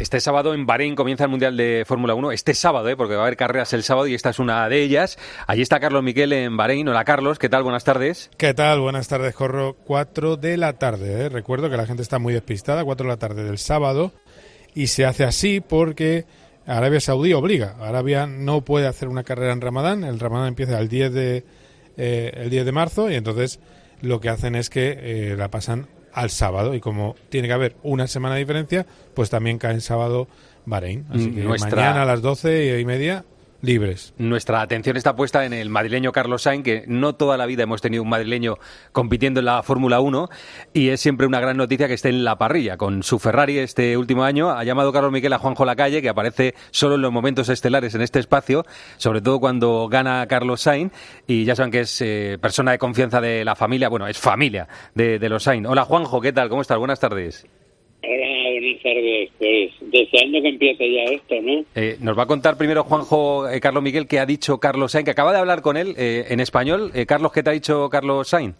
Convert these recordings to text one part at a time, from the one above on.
Este sábado en Bahrein comienza el Mundial de Fórmula 1. Este sábado, ¿eh? porque va a haber carreras el sábado y esta es una de ellas. Allí está Carlos Miquel en Bahrein. Hola Carlos, ¿qué tal? Buenas tardes. ¿Qué tal? Buenas tardes, Corro. Cuatro de la tarde. ¿eh? Recuerdo que la gente está muy despistada. Cuatro de la tarde del sábado. Y se hace así porque Arabia Saudí obliga. Arabia no puede hacer una carrera en Ramadán. El Ramadán empieza el 10 de, eh, el 10 de marzo y entonces lo que hacen es que eh, la pasan al sábado y como tiene que haber una semana de diferencia, pues también cae en sábado Bahrein. Así que mañana a las doce y media libres. Nuestra atención está puesta en el madrileño Carlos Sainz, que no toda la vida hemos tenido un madrileño compitiendo en la Fórmula 1 y es siempre una gran noticia que esté en la parrilla. Con su Ferrari este último año ha llamado Carlos Miquel a Juanjo Lacalle, que aparece solo en los momentos estelares en este espacio, sobre todo cuando gana Carlos Sainz y ya saben que es eh, persona de confianza de la familia, bueno, es familia de, de los Sainz. Hola Juanjo, ¿qué tal? ¿Cómo estás? Buenas tardes. Tardes. Pues deseando que empiece ya esto, ¿no? Eh, nos va a contar primero Juanjo eh, Carlos Miguel que ha dicho Carlos Sainz, que acaba de hablar con él eh, en español. Carlos, ¿qué te ha dicho Carlos Sainz?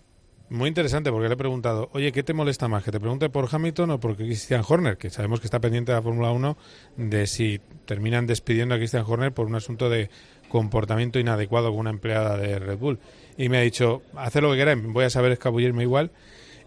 Muy interesante porque le he preguntado, oye, ¿qué te molesta más? ¿Que te pregunte por Hamilton o por Christian Horner? Que sabemos que está pendiente de la Fórmula 1 de si terminan despidiendo a Christian Horner por un asunto de comportamiento inadecuado con una empleada de Red Bull. Y me ha dicho, haz lo que queráis, voy a saber escabullirme igual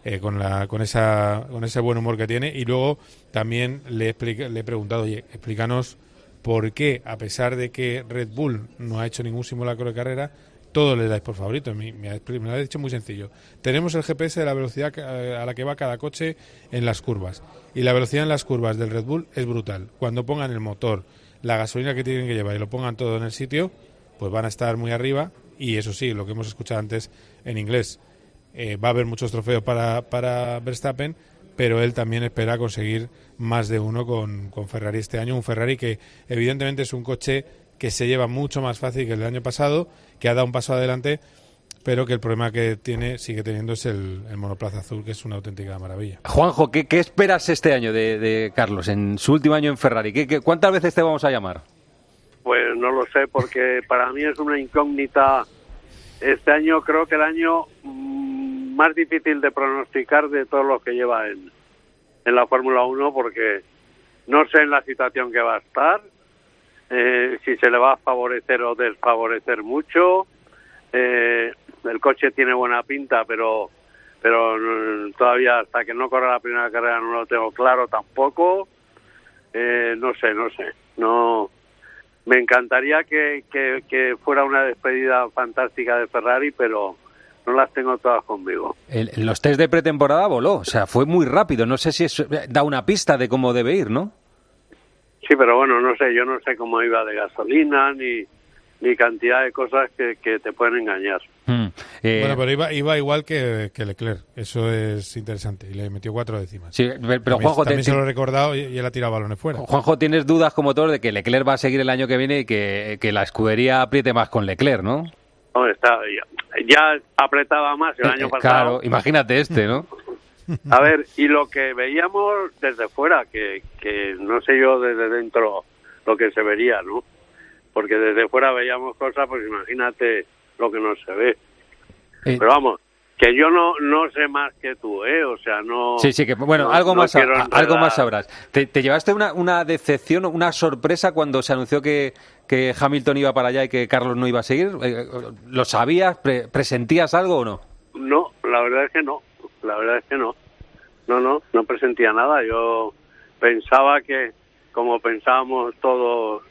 eh, con, la, con, esa, con ese buen humor que tiene. Y luego también le he, le he preguntado, oye, explícanos por qué, a pesar de que Red Bull no ha hecho ningún simulacro de carrera, todo le dais por favorito. Me, me, lo ha dicho muy sencillo. Tenemos el GPS de la velocidad eh, a la que va cada coche en las curvas. Y la velocidad en las curvas del Red Bull es brutal. Cuando pongan el motor, la gasolina que tienen que llevar y lo pongan todo en el sitio, pues van a estar muy arriba. Y eso sí, lo que hemos escuchado antes en inglés, eh, va a haber muchos trofeos para, para Verstappen, pero él también espera conseguir más de uno con, con, Ferrari este año. Un Ferrari que evidentemente es un coche que se lleva mucho más fácil que el del año pasado, que ha dado un paso adelante, pero que el problema que tiene, sigue teniendo es el, monoplaza azul, que es una auténtica maravilla. Juanjo, ¿qué, qué esperas este año de, de, Carlos, en su último año en Ferrari? ¿Qué, qué, cuántas veces te vamos a llamar? Pues no lo sé, porque para mí es una incógnita. Este año creo que el año más difícil de pronosticar de todo lo que lleva en, en la Fórmula 1 porque no sé en la situación que va a estar, eh, si se le va a favorecer o desfavorecer mucho. Eh, el coche tiene buena pinta, pero pero todavía hasta que no corra la primera carrera no lo tengo claro tampoco. Eh, no sé, no sé. No, me encantaría que, que fuera una despedida fantástica de Ferrari, pero no las tengo todas conmigo. En los test de pretemporada voló, o sea, fue muy rápido. No sé si eso da una pista de cómo debe ir, ¿no? Sí, pero bueno, no sé, yo no sé cómo iba de gasolina ni, ni cantidad de cosas que, que te pueden engañar. Hmm. Eh, bueno, pero iba, iba igual que, que, Leclerc, eso es interesante, y le metió cuatro décimas. Sí, pero Juanjo... También se lo he recordado y, él ha tirado balones fuera. Juanjo, ¿tienes dudas como todos de que Leclerc va a seguir el año que viene y que, que la escudería apriete más con Leclerc, no? No, está, ya apretaba más el año pasado. Claro, imagínate este, ¿no? A ver, y lo que veíamos desde fuera, que, que no sé yo desde dentro lo que se vería, ¿no? Porque desde fuera veíamos cosas, pues imagínate lo que no se ve. Eh. Pero vamos, que yo no no sé más que tú, ¿eh? O sea, no... Sí, sí, que bueno, algo, más, algo más sabrás. ¿Te, te llevaste una, una decepción, una sorpresa cuando se anunció que, que Hamilton iba para allá y que Carlos no iba a seguir? Eh, ¿Lo sabías? ¿Presentías algo o no? No, la verdad es que no. La verdad es que no. No, no, no presentía nada. Yo pensaba que, como pensábamos todos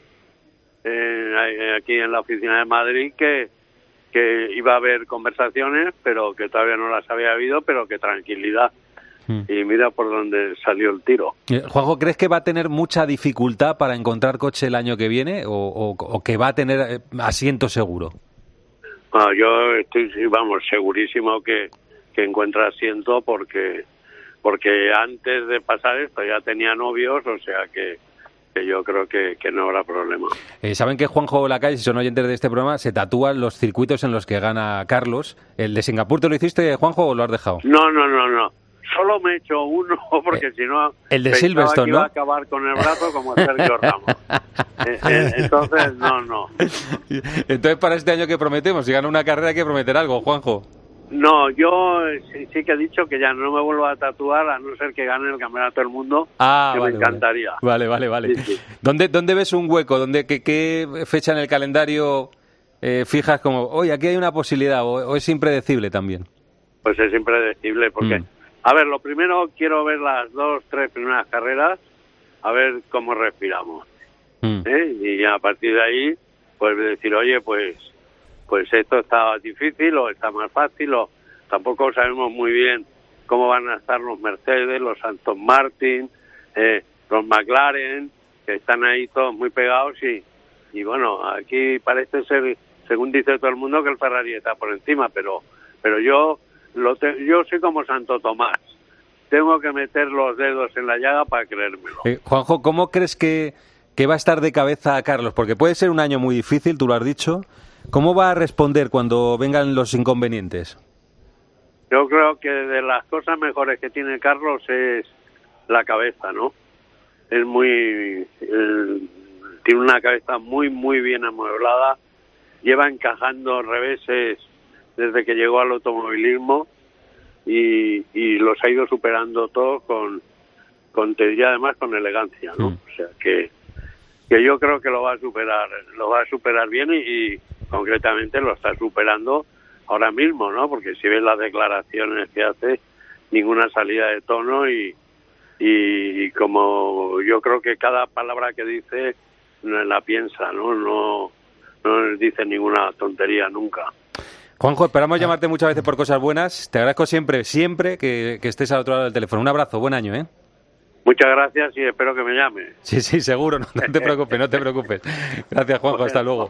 eh, aquí en la oficina de Madrid, que, que iba a haber conversaciones, pero que todavía no las había habido, pero que tranquilidad Hmm. y mira por dónde salió el tiro. Eh, Juanjo, ¿crees que va a tener mucha dificultad para encontrar coche el año que viene o, que va a tener eh, asiento seguro? yo estoy, vamos, segurísimo que, que encuentra asiento porque porque antes de pasar esto ya tenía novios, o sea que, que yo creo que, que, no habrá problema. Eh, Saben que Juanjo Lacalle, si son oyentes de este programa, se tatúan los circuitos en los que gana Carlos. ¿El de Singapur te lo hiciste, Juanjo, o lo has dejado? No, no, no, no solo me he hecho uno porque si no el de Silverstone iba a acabar con el brazo como Sergio Ramos eh, eh, entonces no no entonces para este año que prometemos si gana una carrera hay que prometer algo Juanjo No, yo sí, que he dicho que ya no me vuelvo a tatuar a no ser que gane el campeonato del mundo. Ah, que vale, me encantaría. Vale, vale, vale. ¿Dónde, ¿Dónde ves un hueco? ¿Dónde, qué, qué fecha en el calendario eh, fijas como, oye, aquí hay una posibilidad o, es impredecible también? Pues es impredecible porque, mm. a ver, lo primero quiero ver las dos, tres primeras carreras, a ver cómo respiramos. Mm. ¿eh? Y a partir de ahí, pues decir, oye, pues pues esto está difícil o está más fácil o tampoco sabemos muy bien cómo van a estar los Mercedes, los Santos Martin, eh, los McLaren, que están ahí todos muy pegados y, y bueno, aquí parece ser, según dice todo el mundo, que el Ferrari está por encima, pero pero yo lo yo soy como Santo Tomás. Tengo que meter los dedos en la llaga para creérmelo. Eh, Juanjo, ¿cómo crees que, que va a estar de cabeza Carlos? Porque puede ser un año muy difícil, tú lo has dicho, ¿Cómo va a responder cuando vengan los inconvenientes? Yo creo que de las cosas mejores que tiene Carlos es la cabeza, ¿no? Es muy... tiene una cabeza muy, muy bien amueblada. Lleva encajando reveses desde que llegó al automovilismo y, y los ha ido superando todos con, con y además con elegancia, ¿no? Mm. O sea que, que yo creo que lo va a superar, lo va a superar bien y concretamente lo está superando ahora mismo, ¿no? Porque si ves las declaraciones que hace, ninguna salida de tono y, y, como yo creo que cada palabra que dice la piensa, ¿no? No, no dice ninguna tontería nunca. Juanjo, esperamos llamarte muchas veces por cosas buenas. Te agradezco siempre, siempre que, que estés al otro lado del teléfono. Un abrazo, buen año, ¿eh? Muchas gracias y espero que me llame. Sí, sí, seguro, no, te preocupes, no te preocupes. Gracias, Juanjo, hasta luego.